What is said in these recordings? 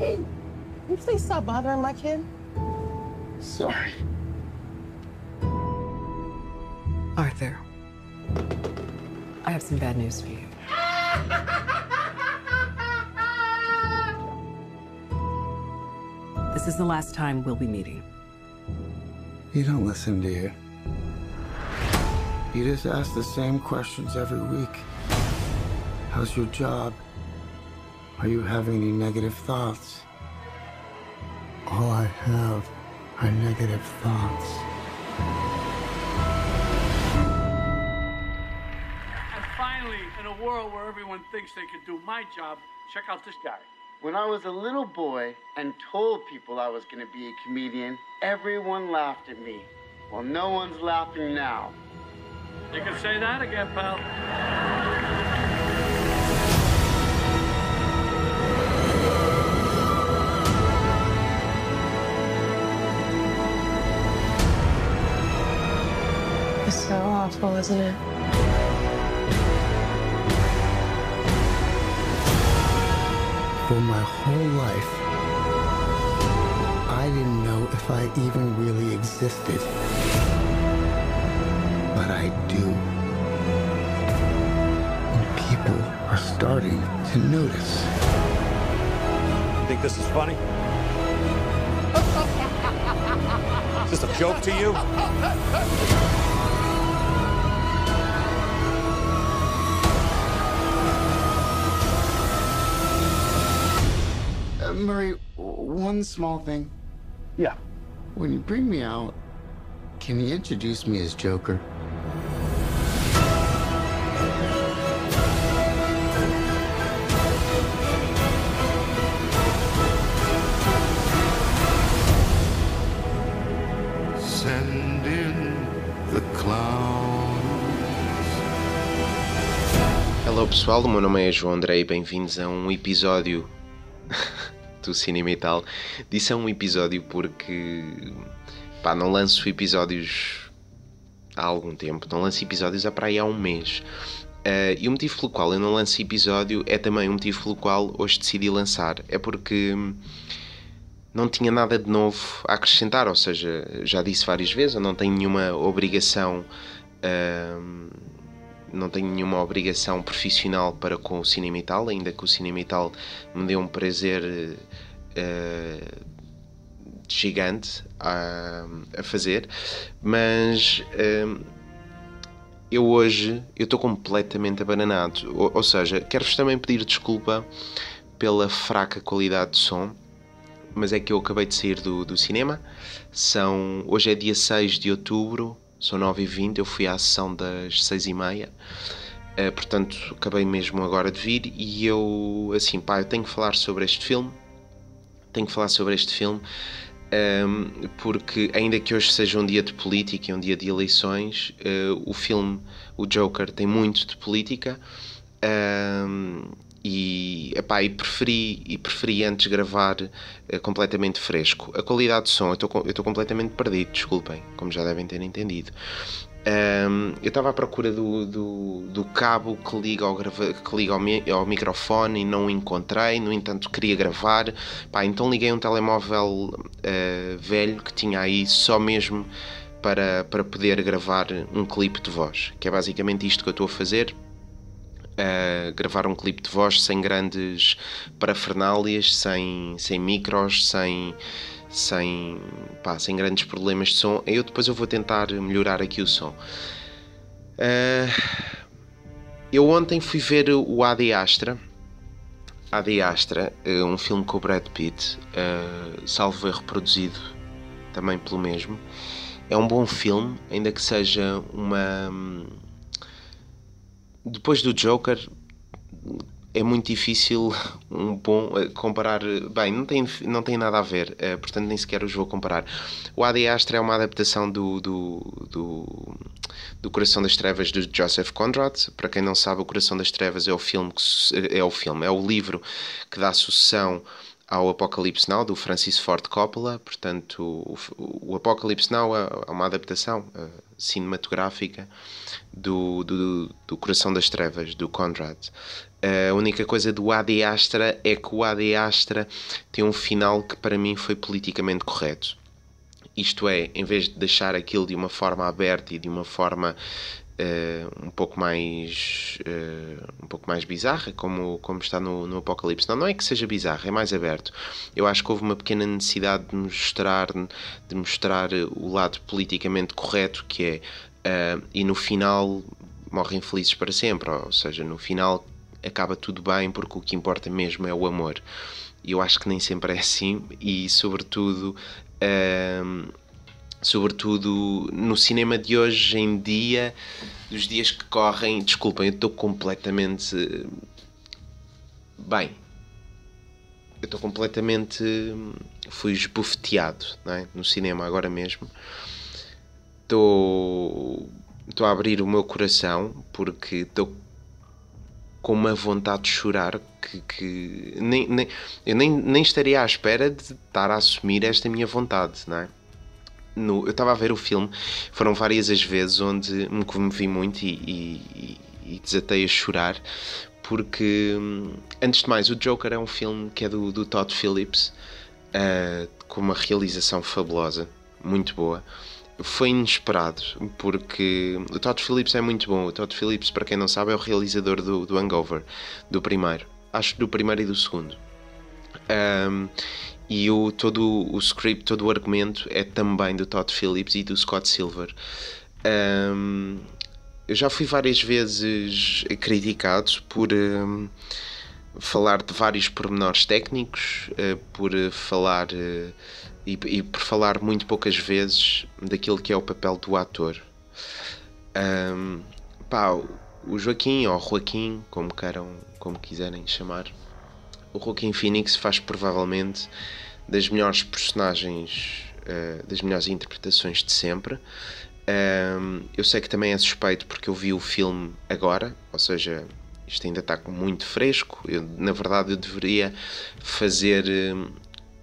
Hey, can you please stop bothering my kid? Sorry. Arthur, I have some bad news for you. This is the last time we'll be meeting. You don't listen, do you? You just ask the same questions every week. How's your job? Are you having any negative thoughts? All I have are negative thoughts. And finally, in a world where everyone thinks they can do my job, check out this guy. When I was a little boy and told people I was going to be a comedian, everyone laughed at me. Well, no one's laughing now. You can say that again, pal. So awful, isn't it? For my whole life, I didn't know if I even really existed. But I do. And people are starting to notice. You think this is funny? Is this a joke to you? Uh, Murray, one small thing. Yeah. When you bring me out, can you introduce me as Joker? Send in the clowns. Hello pessoal, o meu nome é João André e bem-vindos a um episódio do Cinema e tal. Disse um episódio porque pá, não lanço episódios há algum tempo, não lanço episódios há para aí há um mês. Eh, e o motivo pelo qual eu não lanço episódio é também o motivo pelo qual hoje decidi lançar. É porque não tinha nada de novo a acrescentar, ou seja, já disse várias vezes, eu não tenho nenhuma obrigação. hum, não tenho nenhuma obrigação profissional para com o cinema e tal, ainda que o cinema e tal me dê um prazer eh, gigante a, a fazer, mas eh, eu hoje eu estou completamente abananado, ou, ou seja, quero-vos também pedir desculpa pela fraca qualidade de som, mas é que eu acabei de sair do, do cinema, são, hoje é dia 6 de outubro, são 9h20, eu fui à sessão das 6h30, eh, portanto acabei mesmo agora de vir e eu, assim, pá, eu tenho que falar sobre este filme, tenho que falar sobre este filme, ehm, porque ainda que hoje seja um dia de política e um dia de eleições, eh, o filme, o Joker, tem muito de política. ehm, e, epá, e, preferi, e preferi antes gravar eh, completamente fresco. A qualidade de som, eu estou completamente perdido, desculpem, como já devem ter entendido. Ehm, eu estava à procura do, do, do cabo que liga, ao, grava- que liga ao, mi- ao microfone e não o encontrei, no entanto queria gravar, Pá, então liguei um telemóvel eh, velho que tinha aí só mesmo para, para poder gravar um clipe de voz, que é basicamente isto que eu estou a fazer gravar um clipe de voz sem grandes parafernálias, sem, sem micros, sem, sem, pá, sem grandes problemas de som. Eu depois eu vou tentar melhorar aqui o som. Ah, eu ontem fui ver o Ad Astra. Ad Astra, eh, um filme com o Brad Pitt, eh, salvo erro produzido também pelo mesmo. É um bom filme, ainda que seja uma depois do Joker é muito difícil um bom eh, comparar bem não tem não tem nada a ver eh, portanto nem sequer os vou comparar. O Ad Astra é uma adaptação do do, do do Coração das Trevas de Joseph Conrad. Para quem não sabe o Coração das Trevas é o filme é o filme é o livro que dá sucessão ao Apocalipse Now do Francis Ford Coppola. Portanto, o, o Apocalipse Now é, é uma adaptação uh, cinematográfica do, do, do, Coração das Trevas, do Conrad. Uh, a única coisa do Ad Astra é que o Ad Astra tem um final que para mim foi politicamente correto. Isto é, em vez de deixar aquilo de uma forma aberta e de uma forma uh, um pouco mais uh, um pouco mais bizarra, como, como está no, no Apocalipse. Não, não é que seja bizarra, é mais aberto. Eu acho que houve uma pequena necessidade de mostrar, de mostrar o lado politicamente correto que é, uh, e no final morrem felizes para sempre, ou seja, no final acaba tudo bem porque o que importa mesmo é o amor. Eu acho que nem sempre é assim, e sobretudo sobretudo no cinema de hoje em dia, dos dias que correm. Desculpem, eu estou completamente. Bem, eu estou completamente. Fui esbofeteado é? no cinema agora mesmo. Estou. Estou a abrir o meu coração porque estou com uma vontade de chorar que, que nem, nem, eu nem, nem estaria à espera de estar a assumir esta minha vontade, não é? No, eu estava a ver o filme, foram várias as vezes onde me comovi muito e, e, e desatei a chorar, porque hum, antes de mais, o Joker é um filme que é do, do Todd Phillips, uh, com uma realização fabulosa, muito boa. Foi inesperado, porque o Todd Phillips é muito bom. O Todd Phillips, para quem não sabe, é o realizador do, do Hangover, do primeiro. Acho do primeiro e do segundo. Um, e o, todo o script, todo o argumento é também do Todd Phillips e do Scott Silver. Um, eu já fui várias vezes criticado por um, falar de vários pormenores técnicos, uh, por falar uh, e, e, por falar muito poucas vezes daquilo que é o papel do ator. Um, pá, o Joaquim ou Joaquim, como queiram, como quiserem chamar, o Joaquim Phoenix faz provavelmente das melhores personagens, uh, das melhores interpretações de sempre. Um, eu sei que também é suspeito porque eu vi o filme agora, ou seja, isto ainda está muito fresco. Eu, na verdade, eu deveria fazer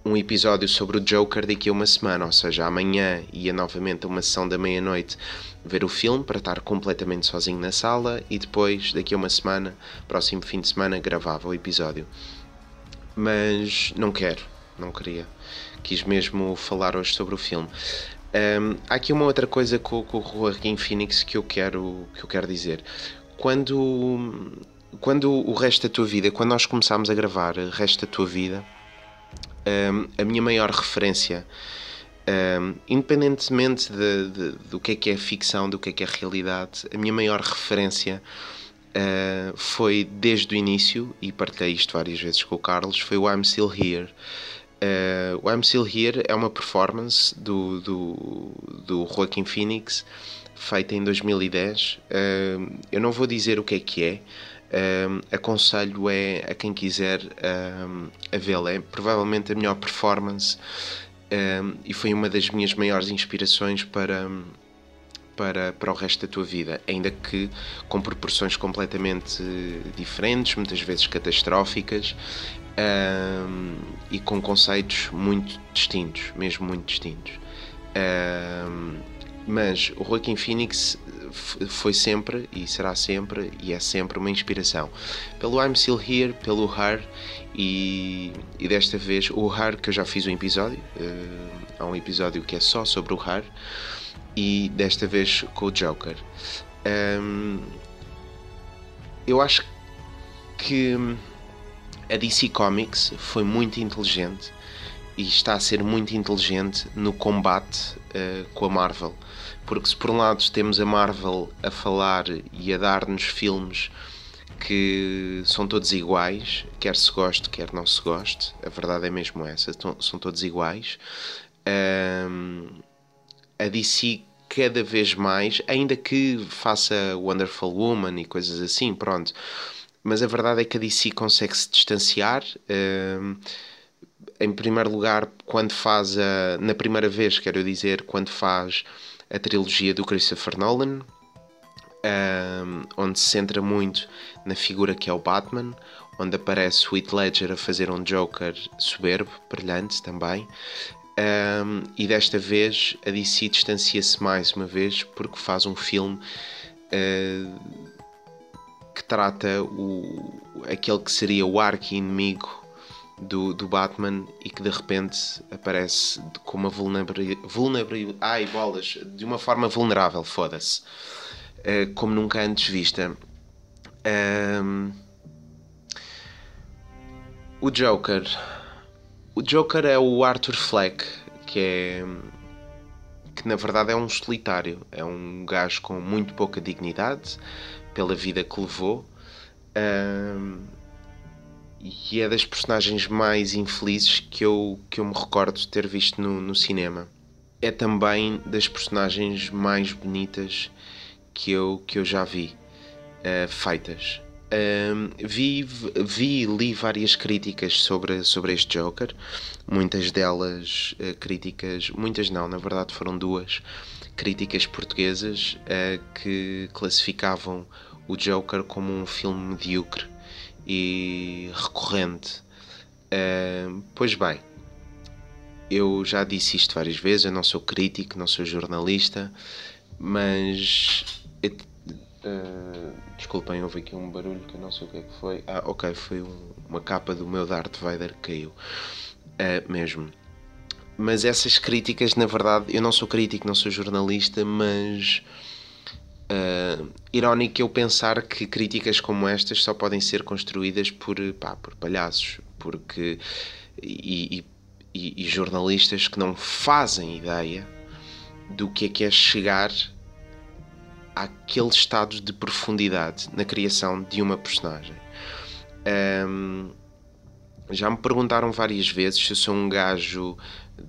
um episódio sobre o Joker daqui a uma semana, ou seja, amanhã ia novamente a uma sessão da meia-noite ver o filme para estar completamente sozinho na sala e depois, daqui a uma semana, próximo fim de semana, gravava o episódio mas não quero, não queria. Quis mesmo falar hoje sobre o filme. Um, há aqui uma outra coisa com, com o Joaquim Phoenix que eu quero que eu quero dizer. Quando quando o resto da tua vida, quando nós começámos a gravar o resto da tua vida, um, a minha maior referência, um, independentemente de, de, do que é que é ficção, do que é que é realidade, a minha maior referência uh, foi desde o início, e partilhei isto várias vezes com o Carlos, foi o I'm Still Here. Uh, o I'm Still Here é uma performance do, do, do Joaquim Phoenix feita em 2010. Uh, eu não vou dizer o que é que é, aconselho é a quem quiser a vê-la. É provavelmente a melhor performance e foi uma das minhas maiores inspirações para para, para o resto da tua vida, ainda que com proporções completamente diferentes, muitas vezes catastróficas um, e com conceitos muito distintos, mesmo muito distintos. Um, mas o Joaquim Phoenix foi sempre e será sempre e é sempre uma inspiração pelo I'm Still Here, pelo Her e, e desta vez o Her que eu já fiz um episódio, uh, há um episódio que é só sobre o Her e desta vez com o Joker. Um, eu acho que a DC Comics foi muito inteligente e está a ser muito inteligente no combate uh, com a Marvel. Porque se por um lado temos a Marvel a falar e a dar-nos filmes que são todos iguais, quer se goste, quer não se goste, a verdade é mesmo essa, são todos iguais. Um, a DC cada vez mais, ainda que faça Wonderful Woman e coisas assim, pronto. Mas a verdade é que a DC consegue se distanciar. Uh, em primeiro lugar, quando faz a. Na primeira vez, quero dizer, quando faz a trilogia do Christopher Nolan, um, onde se centra muito na figura que é o Batman, onde aparece o Heath Ledger a fazer um Joker soberbo, brilhante também. Um, e desta vez a DC distancia-se mais uma vez porque faz um filme uh, que trata o, aquele que seria o arqui-inimigo do, do Batman e que de repente aparece com uma vulnerabilidade. Vulnerab ai, bolas! De uma forma vulnerável, foda-se. Uh, como nunca antes vista. Um, o Joker o Joker é o Arthur Fleck, que é. que na verdade é um solitário. É um gajo com muito pouca dignidade pela vida que levou. Um, e é das personagens mais infelizes que eu, que eu me recordo de ter visto no, no cinema. É também das personagens mais bonitas que eu, que eu já vi uh, feitas. Um, vi, vi li várias críticas sobre, sobre este Joker, muitas delas uh, críticas, muitas não, na verdade foram duas críticas portuguesas uh, que classificavam o Joker como um filme medíocre e recorrente. Uh, pois bem, eu já disse isto várias vezes, eu não sou crítico, não sou jornalista, mas Uh, desculpem, houve aqui um barulho que eu não sei o que é que foi. Ah, ok, foi um, uma capa do meu Darth Vader que caiu. Uh, mesmo. Mas essas críticas, na verdade, eu não sou crítico, não sou jornalista, mas. Uh, irónico eu pensar que críticas como estas só podem ser construídas por, pá, por palhaços porque, e, e, e jornalistas que não fazem ideia do que é que é chegar àquele estado de profundidade na criação de uma personagem. Um, já me perguntaram várias vezes se eu sou um gajo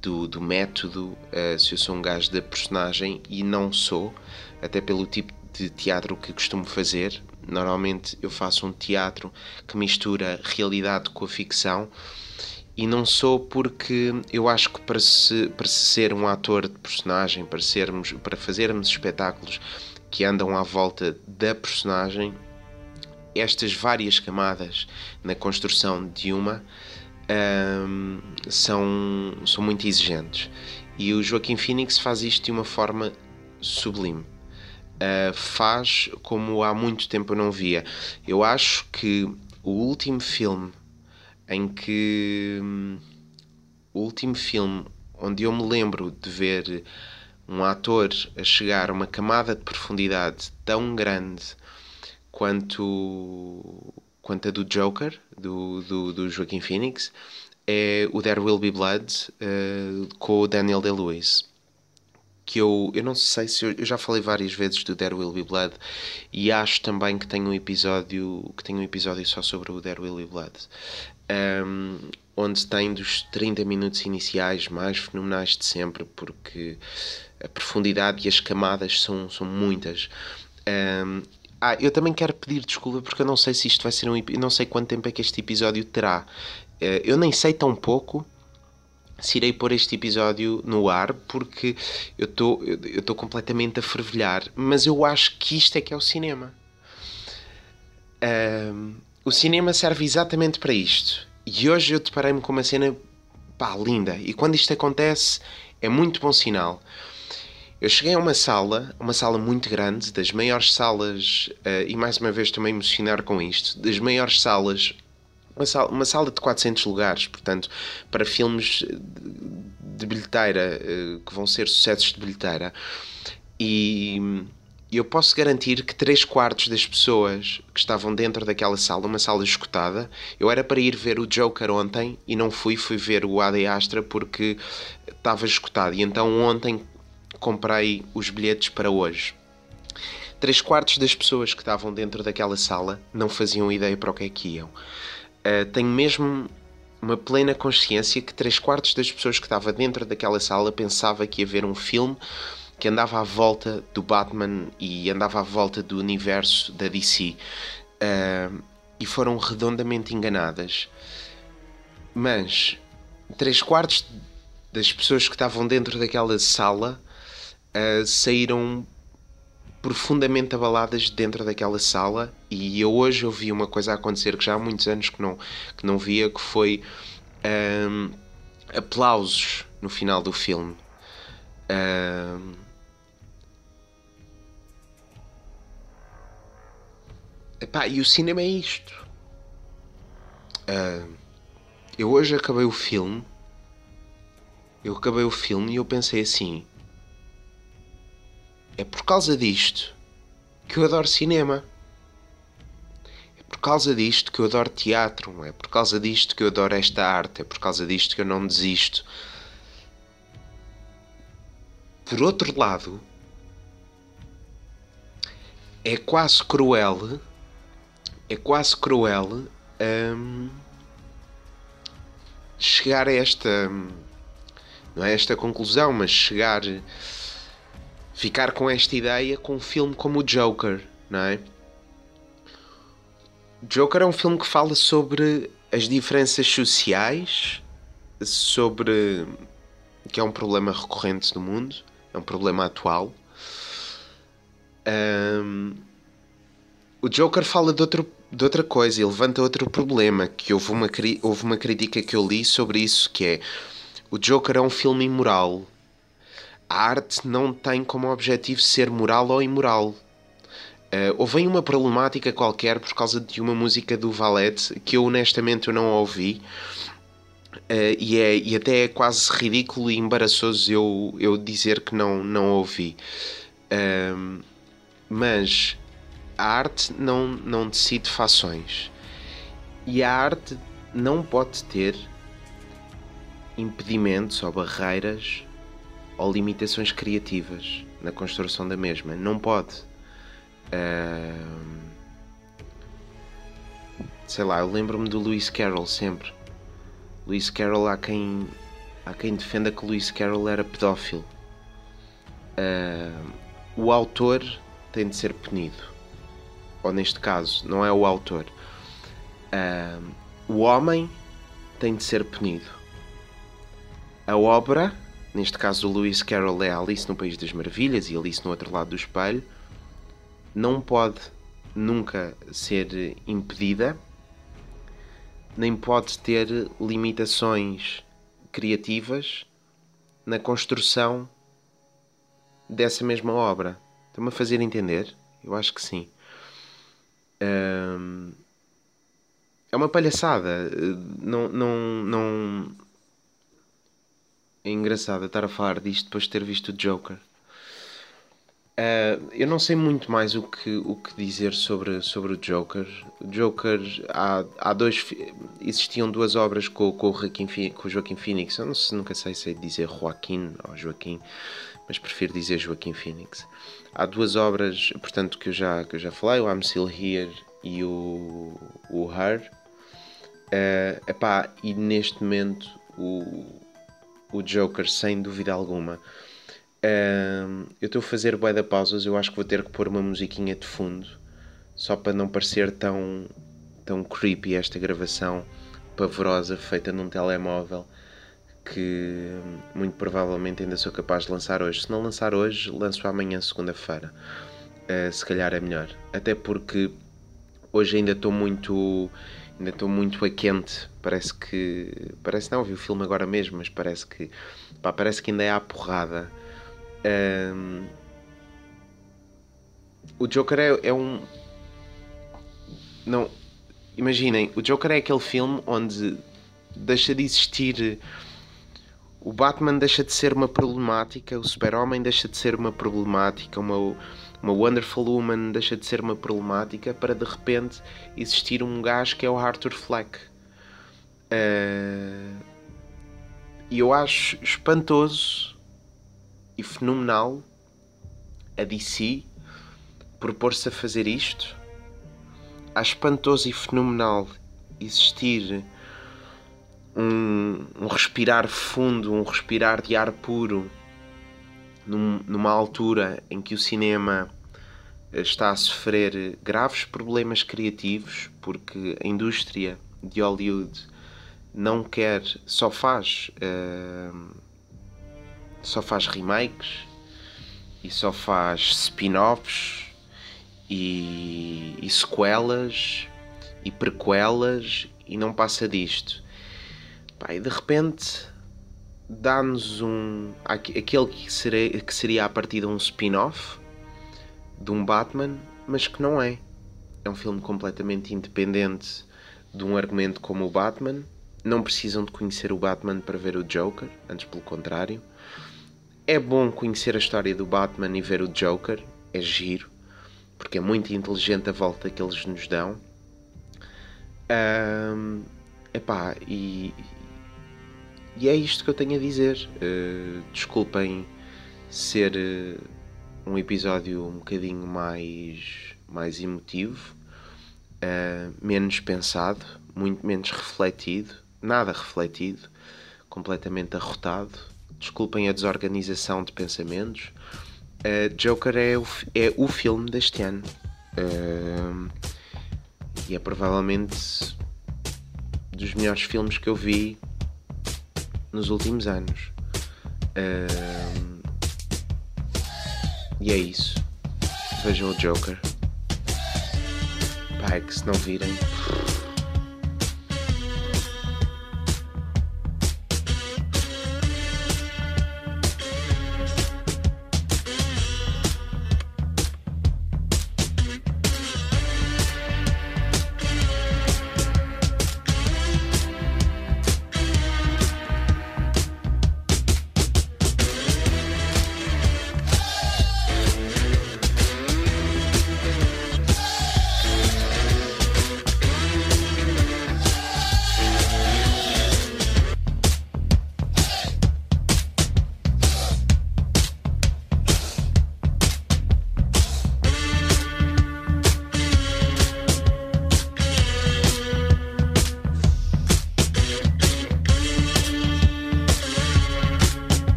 do, do método, uh, se eu sou um gajo da personagem e não sou, até pelo tipo de teatro que costumo fazer. Normalmente eu faço um teatro que mistura realidade com a ficção e não sou porque eu acho que para se, para se ser um ator de personagem, para, sermos, para fazermos espetáculos que andam à volta da personagem, estas várias camadas na construção de uma um, são, são muito exigentes. E o Joaquim Phoenix faz isto de uma forma sublime. Uh, faz como há muito tempo eu não via. Eu acho que o último filme em que. Um, o último filme onde eu me lembro de ver um ator a chegar a uma camada de profundidade tão grande quanto, quanto a do Joker, do, do, do Joaquim Phoenix, é o There Will Be Blood uh, com o Daniel Day-Lewis. Que eu, eu não sei se eu, eu, já falei várias vezes do There Will Be Blood e acho também que tem um episódio que tem um episódio só sobre o There Will Be Blood. Um, onde tem dos 30 minutos iniciais mais fenomenais de sempre, porque a profundidade e as camadas são, são muitas. Um, ah, eu também quero pedir desculpa porque eu não sei se isto vai ser um. Eu não sei quanto tempo é que este episódio terá. Uh, eu nem sei tão pouco se irei pôr este episódio no ar porque eu estou eu estou completamente a fervilhar, mas eu acho que isto é que é o cinema. Um, o cinema serve exatamente para isto. E hoje eu deparei-me com uma cena pá, linda. E quando isto acontece, é muito bom sinal. Eu cheguei a uma sala, uma sala muito grande, das maiores salas, uh, e mais uma vez estou-me a emocionar com isto, das maiores salas, uma sala, uma sala de 400 lugares, portanto, para filmes de bilheteira, uh, que vão ser sucessos de bilheteira. E eu posso garantir que três quartos das pessoas que estavam dentro daquela sala, uma sala escutada, eu era para ir ver o Joker ontem e não fui, fui ver o Ad Astra porque estava escutado. E então ontem comprei os bilhetes para hoje. Três quartos das pessoas que estavam dentro daquela sala não faziam ideia para o que é que iam. Uh, tenho mesmo uma plena consciência que três quartos das pessoas que estavam dentro daquela sala pensava que ia ver um filme que andava à volta do Batman e andava à volta do universo da DC uh, e foram redondamente enganadas. Mas três quartos das pessoas que estavam dentro daquela sala uh, saíram profundamente abaladas dentro daquela sala e eu hoje eu vi uma coisa acontecer que já há muitos anos que não, que não via, que foi um, aplausos no final do filme. Um, epá, e o cinema é isto. Uh, eu hoje acabei o filme. Eu acabei o filme e eu pensei assim: é por causa disto que eu adoro cinema. É por causa disto que eu adoro teatro. É por causa disto que eu adoro esta arte. É por causa disto que eu não desisto. Por outro lado, é quase cruel. É quase cruel hum, chegar a esta. Não é esta conclusão, mas chegar ficar com esta ideia com um filme como o Joker, não é? Joker é um filme que fala sobre as diferenças sociais, sobre que é um problema recorrente no mundo, é um problema atual. Um, o Joker fala de, outro, de outra coisa e levanta outro problema, que houve uma, houve uma crítica que eu li sobre isso, que é o Joker é um filme imoral a arte não tem como objetivo ser moral ou imoral. Uh, houve uma problemática qualquer por causa de uma música do Valete que eu honestamente eu não ouvi. Uh, e, é, e até é quase ridículo e embaraçoso eu, eu dizer que não, não ouvi. Uh, mas a arte não, não decide fações. E a arte não pode ter impedimentos ou barreiras ou limitações criativas na construção da mesma. Não pode. Uh, sei lá, eu lembro-me do Lewis Carroll sempre. Lewis Carroll há quem, há quem defenda que Lewis Carroll era pedófilo. Uh, o autor tem de ser punido. Ou neste caso, não é o autor. Uh, o homem tem de ser punido. A obra neste caso o Lewis Carroll é Alice no País das Maravilhas e Alice no outro lado do espelho, não pode nunca ser impedida, nem pode ter limitações criativas na construção dessa mesma obra. Estão-me a fazer entender? Eu acho que sim. É uma palhaçada. Não, não, não, é engraçado estar a falar disto depois de ter visto o Joker. Uh, eu não sei muito mais o que, o que dizer sobre, sobre o Joker. O Joker, há, há dois. Existiam duas obras com, com, o, Joaquim, com o Joaquim Phoenix. Eu não sei, nunca sei se é dizer Joaquim ou Joaquim, mas prefiro dizer Joaquim Phoenix. Há duas obras, portanto, que eu já, que eu já falei: o I'm Still Here e o, o Her. Uh, epá, e neste momento o o Joker, sem dúvida alguma. Uh, eu estou a fazer bué da pausas, eu acho que vou ter que pôr uma musiquinha de fundo, só para não parecer tão, tão creepy esta gravação pavorosa feita num telemóvel que muito provavelmente ainda sou capaz de lançar hoje. Se não lançar hoje, lanço amanhã, segunda-feira. Uh, se calhar é melhor. Até porque hoje ainda estou muito ainda estou muito a quente. Parece que. Parece não, vi o filme agora mesmo, mas parece que. Pá, parece que ainda é à porrada. Um, o Joker é, é um. Não. Imaginem, o Joker é aquele filme onde deixa de existir. O Batman deixa de ser uma problemática, o Super-Homem deixa de ser uma problemática, uma uma Wonderful Woman deixa de ser uma problemática para de repente existir um gajo que é o Arthur Fleck. Uh, e eu acho espantoso e fenomenal a DC propor-se a fazer isto. Acho espantoso e fenomenal existir um, um respirar fundo, um respirar de ar puro num, numa altura em que o cinema eh, está a sofrer graves problemas criativos, porque a indústria de Hollywood não quer, só faz, uh, só faz remakes e só faz spin-offs e, e sequelas e prequelas e não passa disto. Pá, e de repente dá-nos um. aquele que seria, que seria a partir de um spin-off de um Batman, mas que não é. É um filme completamente independente de um argumento como o Batman. Não precisam de conhecer o Batman para ver o Joker, antes pelo contrário. É bom conhecer a história do Batman e ver o Joker, é giro, porque é muito inteligente a volta que eles nos dão. Um, epá, e, e é isto que eu tenho a dizer. Uh, desculpem ser uh, um episódio um bocadinho mais, mais emotivo, uh, menos pensado, muito menos refletido, nada refletido, completamente arrotado. Desculpem a desorganização de pensamentos. Joker é o, é o filme deste ano. e é provavelmente dos melhores filmes que eu vi nos últimos anos. E é isso. Vejam o Joker. Pai, que se não virem.